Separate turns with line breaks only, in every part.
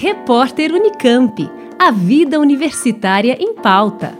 Repórter Unicamp. A vida universitária em pauta.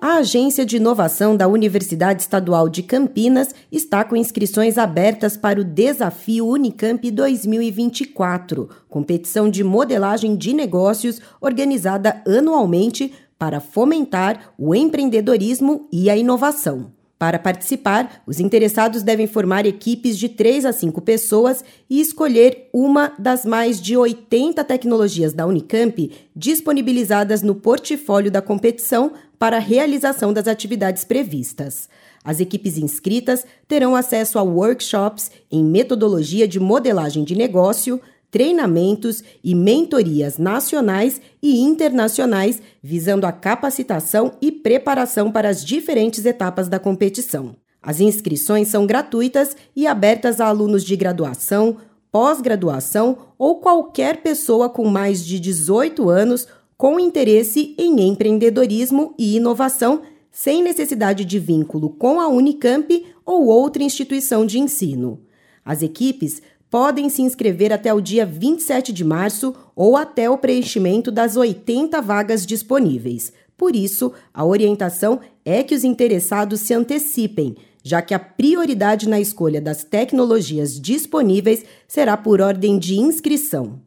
A Agência de Inovação da Universidade Estadual de Campinas está com inscrições abertas para o Desafio Unicamp 2024, competição de modelagem de negócios organizada anualmente para fomentar o empreendedorismo e a inovação. Para participar, os interessados devem formar equipes de 3 a 5 pessoas e escolher uma das mais de 80 tecnologias da Unicamp disponibilizadas no portfólio da competição para a realização das atividades previstas. As equipes inscritas terão acesso a workshops em metodologia de modelagem de negócio, treinamentos e mentorias nacionais e internacionais visando a capacitação e preparação para as diferentes etapas da competição. As inscrições são gratuitas e abertas a alunos de graduação, pós-graduação ou qualquer pessoa com mais de 18 anos com interesse em empreendedorismo e inovação, sem necessidade de vínculo com a Unicamp ou outra instituição de ensino. As equipes podem se inscrever até o dia 27 de março ou até o preenchimento das 80 vagas disponíveis. Por isso, a orientação é que os interessados se antecipem, já que a prioridade na escolha das tecnologias disponíveis será por ordem de inscrição.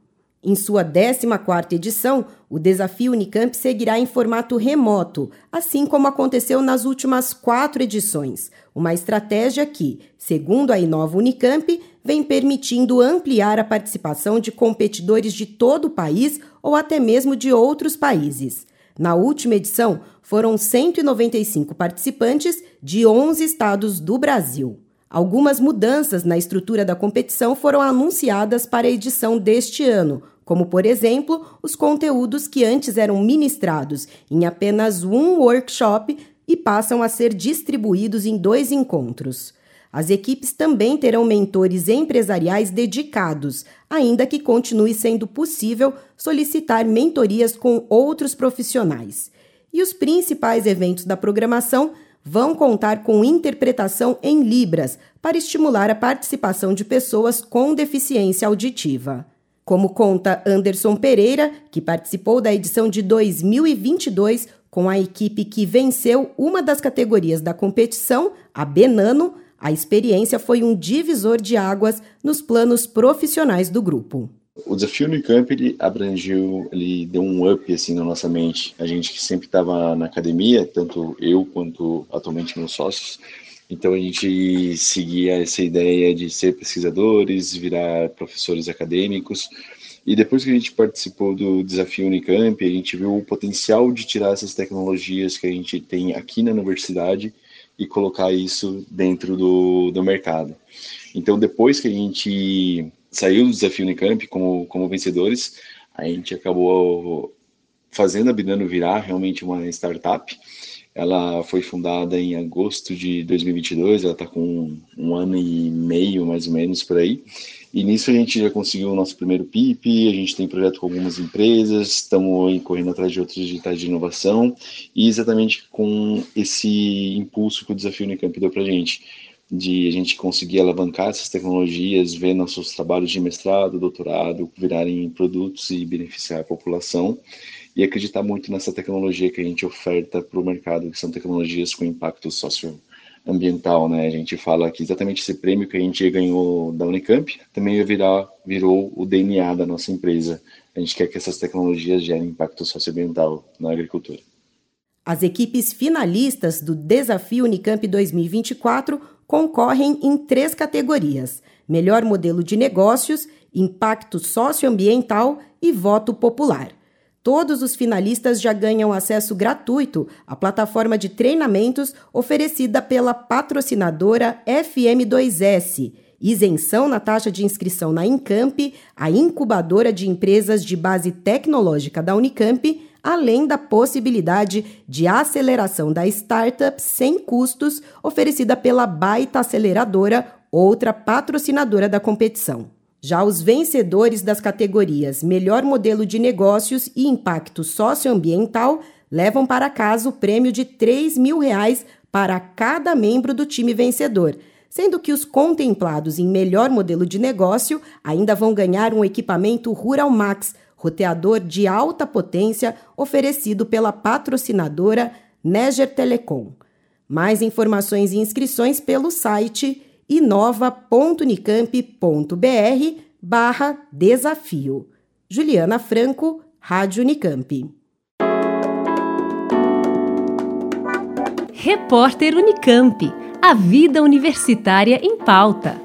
Em sua 14ª edição, o Desafio Unicamp seguirá em formato remoto, assim como aconteceu nas últimas quatro edições, uma estratégia que, segundo a Inova Unicamp, vem permitindo ampliar a participação de competidores de todo o país ou até mesmo de outros países. Na última edição, foram 195 participantes de 11 estados do Brasil. Algumas mudanças na estrutura da competição foram anunciadas para a edição deste ano, como, por exemplo, os conteúdos que antes eram ministrados em apenas um workshop e passam a ser distribuídos em dois encontros. As equipes também terão mentores empresariais dedicados, ainda que continue sendo possível solicitar mentorias com outros profissionais. E os principais eventos da programação vão contar com interpretação em Libras para estimular a participação de pessoas com deficiência auditiva. Como conta Anderson Pereira, que participou da edição de 2022 com a equipe que venceu uma das categorias da competição, a Benano, a experiência foi um divisor de águas nos planos profissionais do grupo.
O desafio Unicamp ele abrangiu, ele deu um up assim na nossa mente. A gente que sempre estava na academia, tanto eu quanto atualmente meus sócios, então a gente seguia essa ideia de ser pesquisadores, virar professores acadêmicos. E depois que a gente participou do desafio Unicamp, a gente viu o potencial de tirar essas tecnologias que a gente tem aqui na universidade e colocar isso dentro do, do mercado. Então depois que a gente saiu do desafio Unicamp como, como vencedores, a gente acabou fazendo a Binano virar realmente uma startup ela foi fundada em agosto de 2022, ela está com um ano e meio, mais ou menos, por aí. E nisso a gente já conseguiu o nosso primeiro PIP, a gente tem projeto com algumas empresas, estamos correndo atrás de outros digitais de inovação, e exatamente com esse impulso que o Desafio Unicamp deu para a gente, de a gente conseguir alavancar essas tecnologias, ver nossos trabalhos de mestrado, doutorado virarem produtos e beneficiar a população e acreditar muito nessa tecnologia que a gente oferta para o mercado, que são tecnologias com impacto socioambiental, né? A gente fala que exatamente esse prêmio que a gente ganhou da Unicamp também virar, virou o DNA da nossa empresa. A gente quer que essas tecnologias gerem impacto socioambiental na agricultura.
As equipes finalistas do Desafio Unicamp 2024 concorrem em três categorias: melhor modelo de negócios, impacto socioambiental e voto popular. Todos os finalistas já ganham acesso gratuito à plataforma de treinamentos oferecida pela patrocinadora FM2S, isenção na taxa de inscrição na Incamp, a incubadora de empresas de base tecnológica da Unicamp, além da possibilidade de aceleração da startup sem custos oferecida pela Baita Aceleradora, outra patrocinadora da competição. Já os vencedores das categorias Melhor Modelo de Negócios e Impacto Socioambiental levam para casa o prêmio de 3 mil reais para cada membro do time vencedor, sendo que os contemplados em melhor modelo de negócio ainda vão ganhar um equipamento Rural Max, roteador de alta potência oferecido pela patrocinadora Neger Telecom. Mais informações e inscrições pelo site inova.unicamp.br barra desafio. Juliana Franco, Rádio Unicamp.
Repórter Unicamp. A vida universitária em pauta.